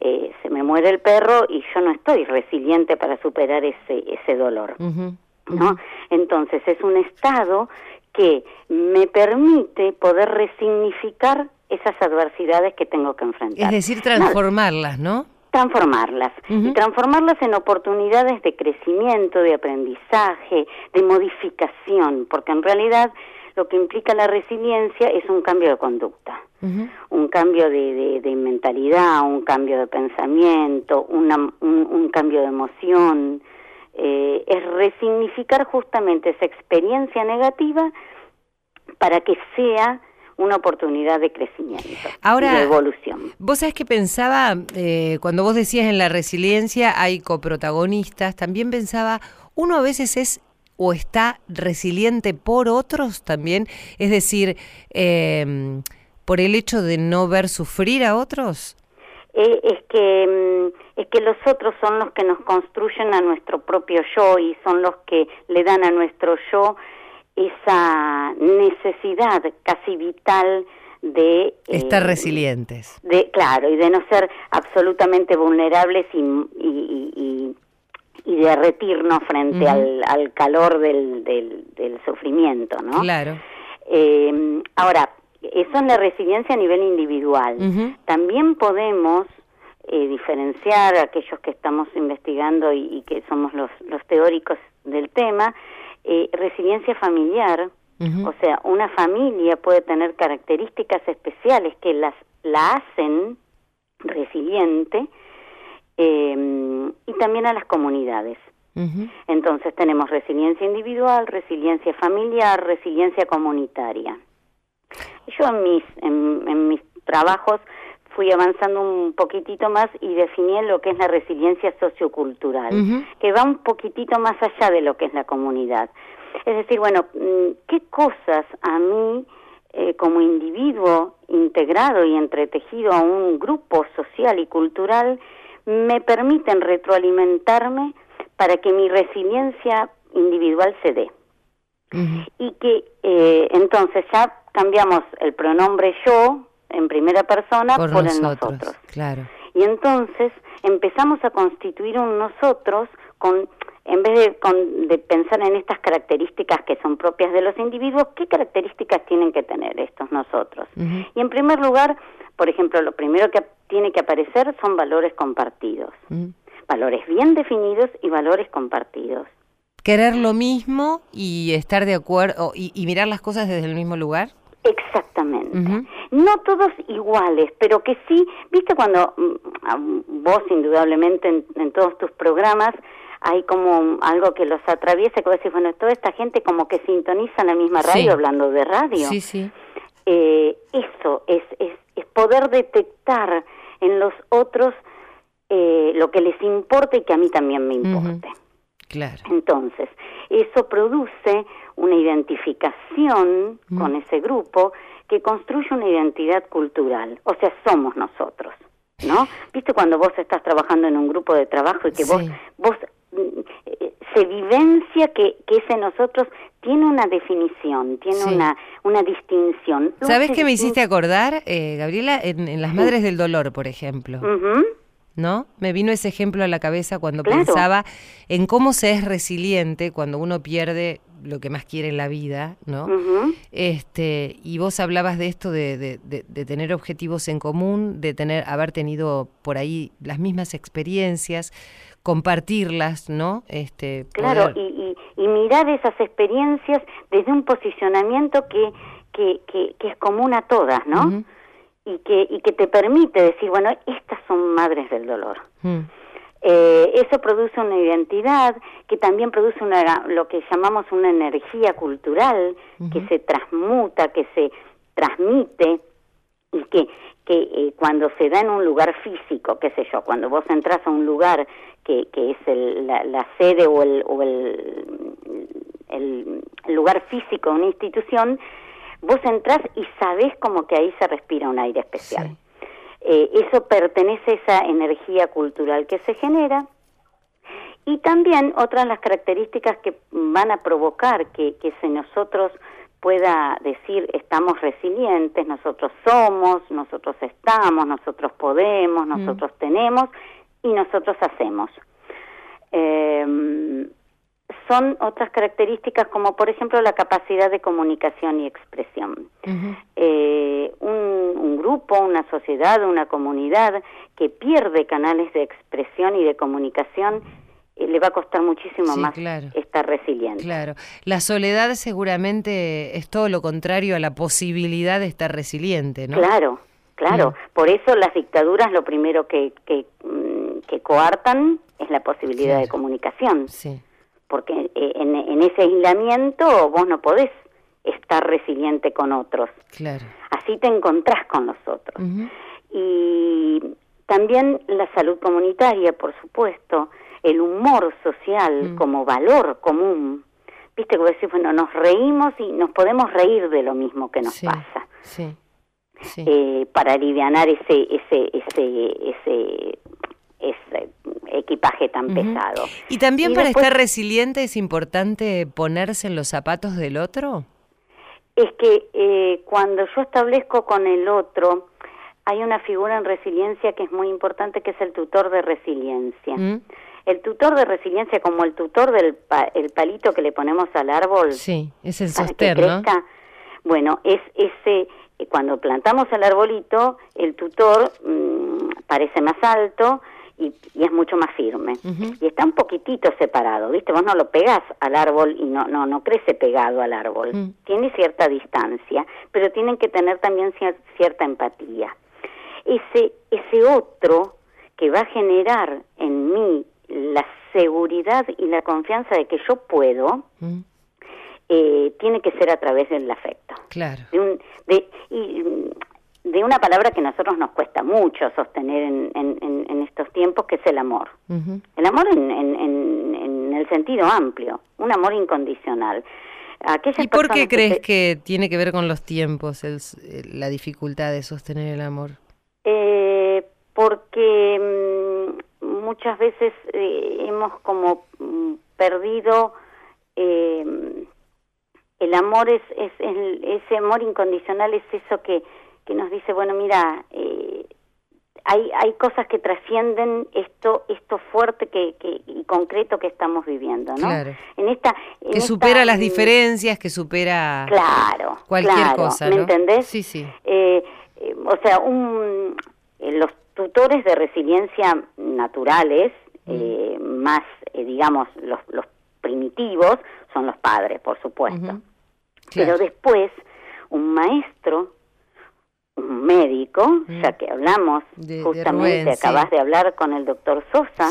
F: eh, se me muere el perro y yo no estoy resiliente para superar ese, ese dolor. ¿no? Entonces es un estado que me permite poder resignificar esas adversidades que tengo que enfrentar.
A: Es decir, transformarlas, ¿no?
F: Transformarlas. Y transformarlas en oportunidades de crecimiento, de aprendizaje, de modificación, porque en realidad lo que implica la resiliencia es un cambio de conducta, un cambio de, mentalidad, un cambio de pensamiento, un, cambio de emoción. Eh, es resignificar justamente esa experiencia negativa para que sea una oportunidad de crecimiento,
A: Ahora,
F: de evolución.
A: Vos sabés que pensaba, eh, cuando vos decías en la resiliencia hay coprotagonistas, también pensaba, uno a veces es o está resiliente por otros también, es decir, em, por el hecho de no ver sufrir a otros.
F: Eh, es que mm, es que los otros son los que nos construyen a nuestro propio yo y son los que le dan a nuestro yo esa necesidad casi vital de
A: estar eh, resilientes.
F: De claro y de no ser absolutamente vulnerables y, y, y, derretirnos frente al, al, calor del, del, sufrimiento, ¿no?
A: Claro.
F: Eh, ahora eso es la resiliencia a nivel individual. También podemos eh, diferenciar aquellos que estamos investigando y, y que somos los, los teóricos del tema eh, resiliencia familiar, o sea, una familia puede tener características especiales que las la hacen resiliente em, y también a las comunidades. Entonces tenemos resiliencia individual, resiliencia familiar, resiliencia comunitaria. Yo en mis, en mis trabajos fui avanzando un poquitito más y definí lo que es la resiliencia sociocultural, que va un poquitito más allá de lo que es la comunidad. Es decir, bueno, mm, ¿qué cosas a mí eh, como individuo integrado y entretejido a un grupo social y cultural me permiten retroalimentarme para que mi resiliencia individual se dé? Y que eh, entonces ya cambiamos el pronombre yo en primera persona por, nosotros,
A: Claro.
F: Y entonces empezamos a constituir un nosotros con en vez de, de, pensar en estas características que son propias de los individuos, ¿qué características tienen que tener estos nosotros? Y en primer lugar, por ejemplo, lo primero que tiene que aparecer son valores compartidos, valores bien definidos y valores compartidos.
A: Querer lo mismo y estar de acuerdo y mirar las cosas desde el mismo lugar.
F: Exactamente. No todos iguales, pero que sí, viste cuando mm, vos indudablemente en, todos tus programas hay como algo que los atraviesa, que vos decís, bueno, toda esta gente como que sintoniza la misma radio hablando de radio.
A: Sí, sí.
F: Eh, eso es, es, es, poder detectar en los otros eh, lo que les importa y que a mí también me importe.
A: Claro.
F: Entonces, eso produce una identificación mm. con ese grupo que construye una identidad cultural, o sea, somos nosotros, ¿no? ¿Viste cuando vos estás trabajando en un grupo de trabajo y que vos vos mm, eh, se vivencia que, que ese nosotros tiene una definición, tiene una, una distinción.
A: ¿Sabes qué me hiciste acordar, eh, Gabriela? En, Las Madres del Dolor, por ejemplo. ¿No? Me vino ese ejemplo a la cabeza cuando pensaba en cómo se es resiliente cuando uno pierde lo que más quiere en la vida, ¿no? Este, y vos hablabas de esto de, de, tener objetivos en común, de tener, haber tenido por ahí las mismas experiencias, compartirlas, ¿no? Este,
F: claro, y, y, mirar esas experiencias desde un posicionamiento que, que, que, es común a todas, ¿no? Y que, y que te permite decir, bueno, estas son madres del dolor. Hmm. Eh, eso produce una identidad que también produce una, lo que llamamos una energía cultural que se transmuta, que se transmite y que, que eh, cuando se da en un lugar físico, qué sé yo, cuando vos entras a un lugar que, que es el, la, sede o, el, o el, el, lugar físico de una institución, vos entras y sabés como que ahí se respira un aire especial. Eh, eso pertenece a esa energía cultural que se genera. Y también otras las características que van a provocar que, que se nosotros pueda decir estamos resilientes, nosotros somos, nosotros estamos, nosotros podemos, mm. nosotros tenemos y nosotros hacemos. Eh, son otras características como por ejemplo la capacidad de comunicación y expresión. Eh, un, grupo, una sociedad, una comunidad que pierde canales de expresión y de comunicación eh, le va a costar muchísimo más estar resiliente.
A: Claro, la soledad seguramente es todo lo contrario a la posibilidad de estar resiliente, ¿no?
F: Claro, claro. Por eso las dictaduras lo primero que, que, mm, que coartan es la posibilidad de comunicación. Sí porque eh, en, ese aislamiento vos no podés estar resiliente con otros.
A: Claro.
F: Así te encontrás con los otros. Y también la salud comunitaria, por supuesto, el humor social mm. como valor común. Viste que vos decís, bueno, nos reímos y nos podemos reír de lo mismo que nos pasa.
A: Sí. Sí.
F: Eh, para aliviar ese, ese, ese, ese ese equipaje tan pesado.
A: ¿Y también para estar resiliente es importante ponerse en los zapatos del otro?
F: Es que eh, cuando yo establezco con el otro, hay una figura en resiliencia que es muy importante, que es el tutor de resiliencia. ¿Mm? El tutor de resiliencia, como el tutor del el palito que le ponemos al árbol.
A: Sí, es el sostén, ¿no?
F: Bueno, es ese, cuando plantamos el arbolito, el tutor mm, parece más alto, y, es mucho más firme. Y está un poquitito separado, ¿viste? Vos no lo pegás al árbol y no, no, no crece pegado al árbol. Mm. Tiene cierta distancia, pero tienen que tener también cierta empatía. Ese, ese otro que va a generar en mí la seguridad y la confianza de que yo puedo, mm. eh, tiene que ser a través del afecto.
A: Claro.
F: De un, de, y, de una palabra que a nosotros nos cuesta mucho sostener en, en, estos tiempos, que es el amor. El amor en, en, el sentido amplio, un amor incondicional.
A: ¿Y por qué crees que, tiene que ver con los tiempos, la dificultad de sostener el amor?
F: Eh, porque mm, muchas veces eh, hemos como mm, perdido... Eh, el amor es, es, ese amor incondicional es eso que que nos dice, bueno, mira, eh, hay, hay cosas que trascienden esto esto fuerte que, que, y concreto que estamos viviendo, ¿no?
A: Claro. En esta que supera las diferencias, que supera
F: claro,
A: cualquier cosa,
F: ¿me entendés?
A: Sí, sí.
F: Eh, eh, o sea, un, los tutores de resiliencia naturales, mm. más, digamos, los, los primitivos, son los padres, por supuesto. Pero después, un maestro médico, mm. ya que hablamos justamente, acabas de hablar con el doctor Sosa.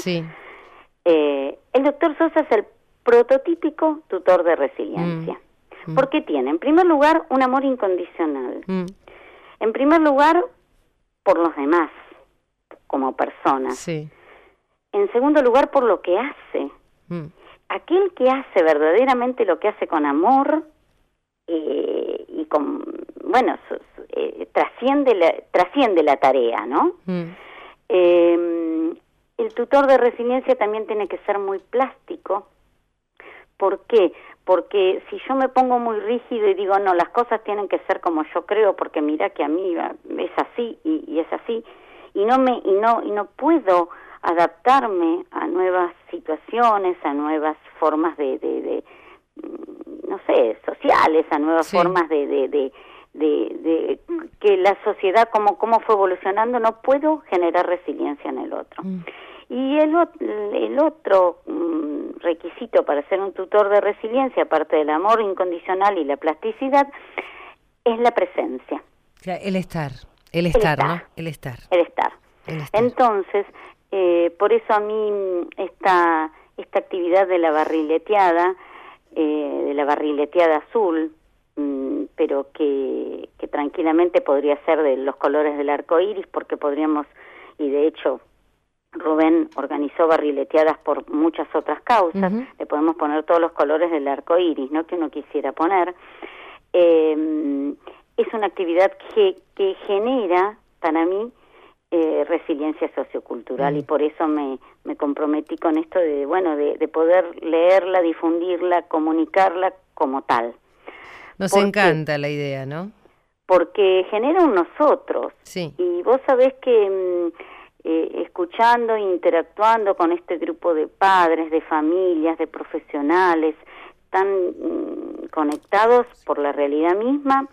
F: Eh, el doctor Sosa es el prototípico tutor de resiliencia. Mm. Mm. Porque tiene, en primer lugar, un amor incondicional. En primer lugar, por los demás, como persona. En segundo lugar, por lo que hace. Aquel que hace verdaderamente lo que hace con amor eh, y con, bueno, eh, trasciende, la, trasciende la tarea, ¿no? Mm. Em, el tutor de resiliencia también tiene que ser muy plástico. ¿Por qué? Porque si yo me pongo muy rígido y digo, no, las cosas tienen que ser como yo creo, porque mira que a mí es así y, es así, y no me y no y no puedo adaptarme a nuevas situaciones, a nuevas formas de, de, mm, no sé, sociales, a nuevas formas de, de, de, que la sociedad, como, cómo fue evolucionando, no puedo generar resiliencia en el otro. Mm. Y el, el otro mm, requisito para ser un tutor de resiliencia, aparte del amor incondicional y la plasticidad, es la presencia.
A: El estar, el estar, ¿no?
F: El estar. El estar. Entonces, eh, por eso a mí mm, esta, esta actividad de la barrileteada, eh, de la barrileteada azul, pero que, que tranquilamente podría ser de los colores del arco iris, porque podríamos, y de hecho Rubén organizó barrileteadas por muchas otras causas, le podemos poner todos los colores del arco iris, ¿no? que uno quisiera poner. Eh, es una actividad que, que genera, para mí, eh, resiliencia sociocultural y por eso me, me comprometí con esto de, bueno, de, de poder leerla, difundirla, comunicarla como tal.
A: Nos encanta la idea, ¿no?
F: Porque genera un nosotros.
A: Sí.
F: Y vos sabés que mm, eh, escuchando e interactuando con este grupo de padres, de familias, de profesionales, tan mm, conectados por la realidad misma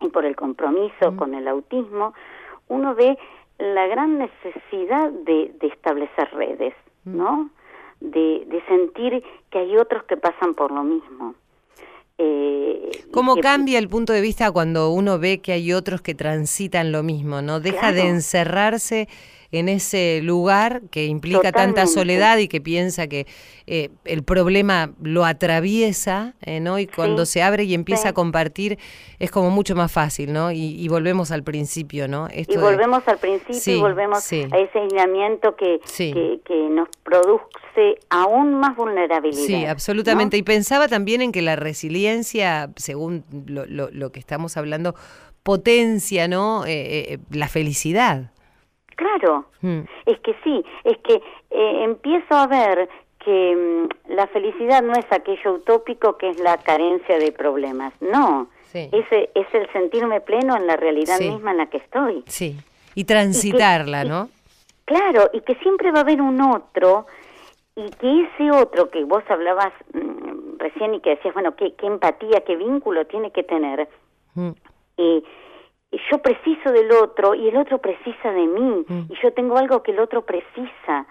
F: y por el compromiso con el autismo, uno ve la gran necesidad de, de establecer redes, ¿no? De, de sentir que hay otros que pasan por lo mismo.
A: Eh, ¿Cómo cambia el punto de vista cuando uno ve que hay otros que transitan lo mismo? ¿No? Deja de encerrarse en ese lugar que implica tanta soledad y que piensa que eh, el problema lo atraviesa, eh, ¿no? Y cuando se abre y empieza a compartir es como mucho más fácil, ¿no? Y, volvemos al principio, ¿no?
F: y volvemos al principio y volvemos a ese aislamiento que, que, nos produce aún más vulnerabilidad.
A: Sí, absolutamente. Y pensaba también en que la resiliencia, según lo, lo, que estamos hablando, potencia, ¿no? Eh, la felicidad.
F: Claro, mm. es que sí, es que eh, empiezo a ver que mm, la felicidad no es aquello utópico que es la carencia de problemas, no, ese es el sentirme pleno en la realidad misma en la que estoy.
A: Sí, y transitarla, ¿no?
F: claro, y que siempre va a haber un otro y que ese otro que vos hablabas mm, recién y que decías, bueno, qué, qué empatía, qué vínculo tiene que tener. Eh, yo preciso del otro y el otro precisa de mí mm. y yo tengo algo que el otro precisa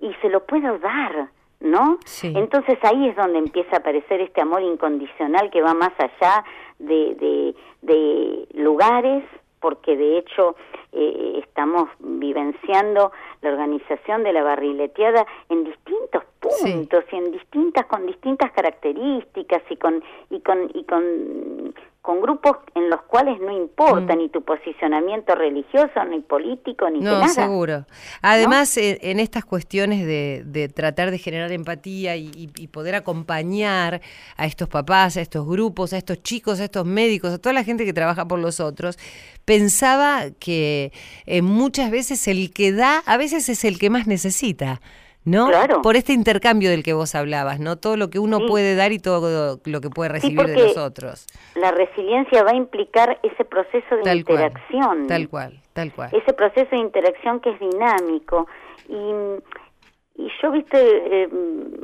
F: y se lo puedo dar, ¿no? Entonces ahí es donde empieza a aparecer este amor incondicional que va más allá de, de, de lugares, porque de hecho eh, estamos vivenciando la organización de la barrileteada en distintos puntos y en distintas con distintas características y con y con y con con grupos en los cuales no importa mm. ni tu posicionamiento religioso, ni político, ni
A: no,
F: nada.
A: seguro. Además, en, estas cuestiones de, tratar de generar empatía y, poder acompañar a estos papás, a estos grupos, a estos chicos, a estos médicos, a toda la gente que trabaja por los otros, pensaba que eh, muchas veces el que da, a veces es el que más necesita. ¿No?
F: Claro.
A: Por este intercambio del que vos hablabas, ¿no? Todo lo que uno puede dar y todo lo que puede recibir de los otros.
F: La resiliencia va a implicar ese proceso de interacción.
A: tal cual, tal cual.
F: Ese proceso de interacción que es dinámico. Y, y yo, viste, eh,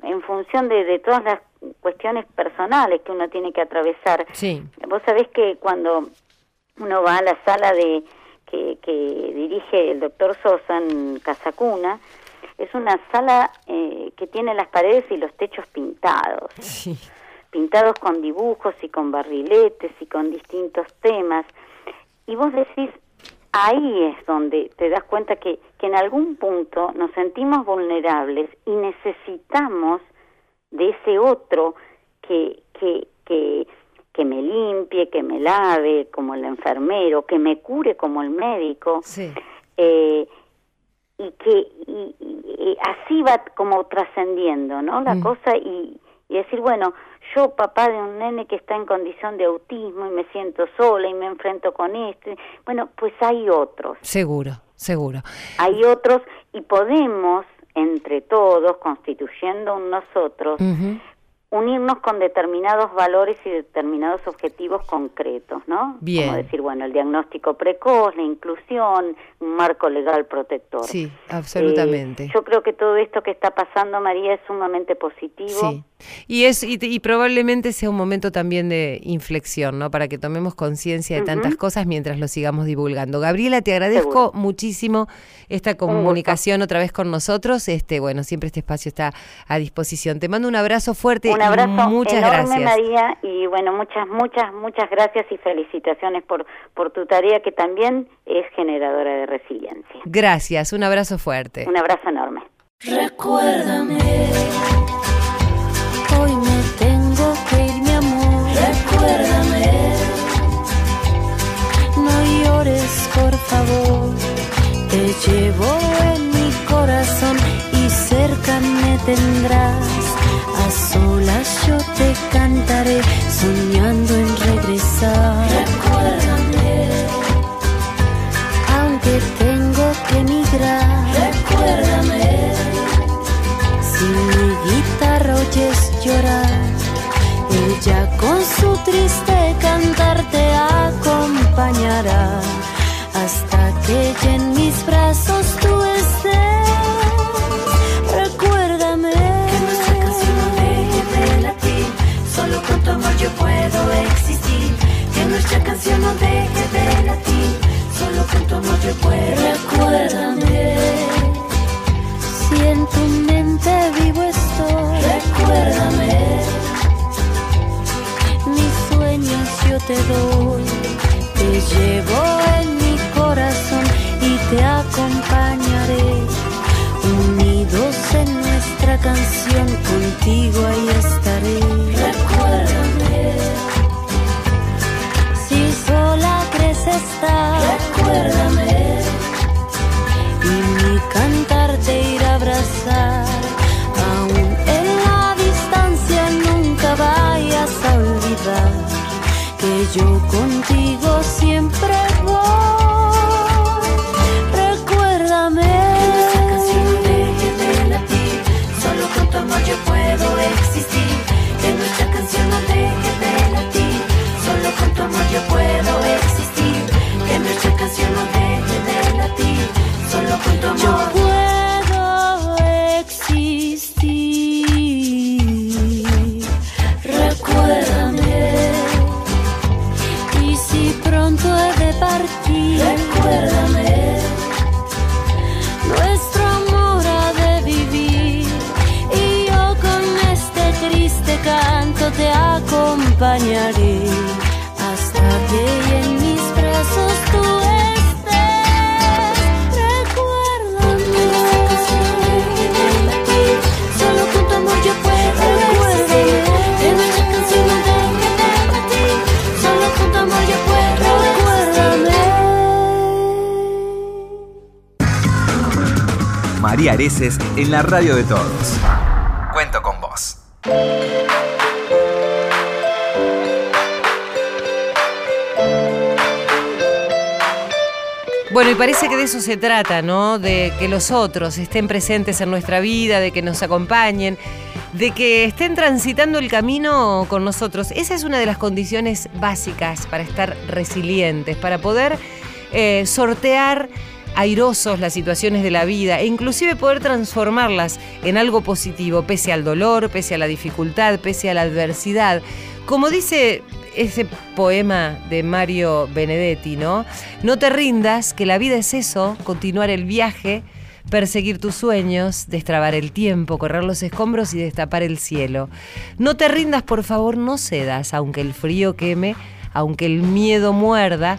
F: en función de, de, todas las cuestiones personales que uno tiene que atravesar,
A: sí.
F: vos sabés que cuando uno va a la sala de que, que dirige el doctor Sosa en Casacuna, es una sala eh, que tiene las paredes y los techos pintados. Pintados con dibujos y con barriletes y con distintos temas. Y vos decís, ahí es donde te das cuenta que, que en algún punto nos sentimos vulnerables y necesitamos de ese otro que, que, que, que me limpie, que me lave como el enfermero, que me cure como el médico.
A: Sí.
F: Eh, y que y, así va como trascendiendo, ¿no? La mm. cosa y, y decir, bueno, yo papá de un nene que está en condición de autismo y me siento sola y me enfrento con este, bueno, pues hay otros.
A: Seguro, seguro.
F: Hay otros y podemos entre todos, constituyendo un nosotros, unirnos con determinados valores y determinados objetivos concretos, ¿no?
A: Bien.
F: Como decir, bueno, el diagnóstico precoz, la inclusión, un marco legal protector.
A: Sí, absolutamente.
F: Eh, yo creo que todo esto que está pasando, María, es sumamente positivo.
A: Sí. Y, es, y, probablemente sea un momento también de inflexión, ¿no? Para que tomemos conciencia de tantas cosas mientras lo sigamos divulgando. Gabriela, te agradezco muchísimo esta comunicación otra vez con nosotros. Este, bueno, siempre este espacio está a disposición. Te mando un abrazo fuerte
F: un abrazo
A: muchas
F: enorme, María, y bueno, muchas, muchas, muchas gracias y felicitaciones por, por tu tarea que también es generadora de resiliencia.
A: Gracias, un abrazo fuerte.
F: Un abrazo enorme.
D: Recuérdame Hoy me tengo que ir, mi amor. Recuérdame. No llores, por favor. Te llevo en mi corazón y cerca me tendrás. Yo te cantaré, soñando en regresar. Recuérdame. Aunque tengo que emigrar. Recuérdame. Si mi guitarra oyes llorar. Ella con su triste cantar te acompañará hasta que en mis brazos nuestra canción no deje de latir, solo con tu amor yo puedo. Recuérdame, si en tu mente vivo estoy. Recuérdame, mis sueños yo te doy, te llevo en mi corazón y te acompañaré. Unidos en nuestra canción, contigo ahí estaré. Recuérdame, y mi cantar te irá a abrazar. Aún en la distancia nunca vayas a olvidar que yo contigo siempre yo puedo existir. Recuérdame. Y si pronto he de partir, recuérdame. Nuestro amor ha de vivir. Y yo con este triste canto te acompañaré.
E: María en la radio de todos. Cuento con vos.
A: Bueno, y parece que de eso se trata, ¿no? De que los otros estén presentes en nuestra vida, de que nos acompañen, de que estén transitando el camino con nosotros. Esa es una de las condiciones básicas para estar resilientes, para poder eh, sortear airosos las situaciones de la vida e inclusive poder transformarlas en algo positivo, pese al dolor, pese a la dificultad, pese a la adversidad. Como dice ese poema de Mario Benedetti, ¿no? No te rindas, que la vida es eso, continuar el viaje, perseguir tus sueños, destrabar el tiempo, correr los escombros y destapar el cielo. No te rindas, por favor, no cedas, aunque el frío queme, aunque el miedo muerda,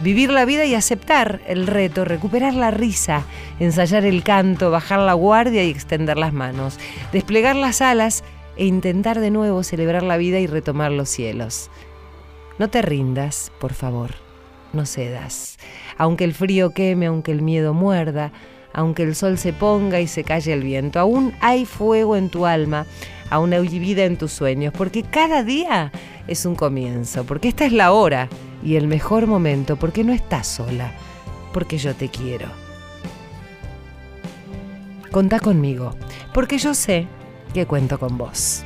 A: Vivir la vida y aceptar el reto, recuperar la risa, ensayar el canto, bajar la guardia y extender las manos, desplegar las alas e intentar de nuevo celebrar la vida y retomar los cielos. No te rindas, por favor, no cedas. Aunque el frío queme, aunque el miedo muerda, aunque el sol se ponga y se calle el viento, aún hay fuego en tu alma, aún hay vida en tus sueños, porque cada día es un comienzo, porque esta es la hora y el mejor momento, porque no estás sola, porque yo te quiero. Contá conmigo, porque yo sé que cuento con vos.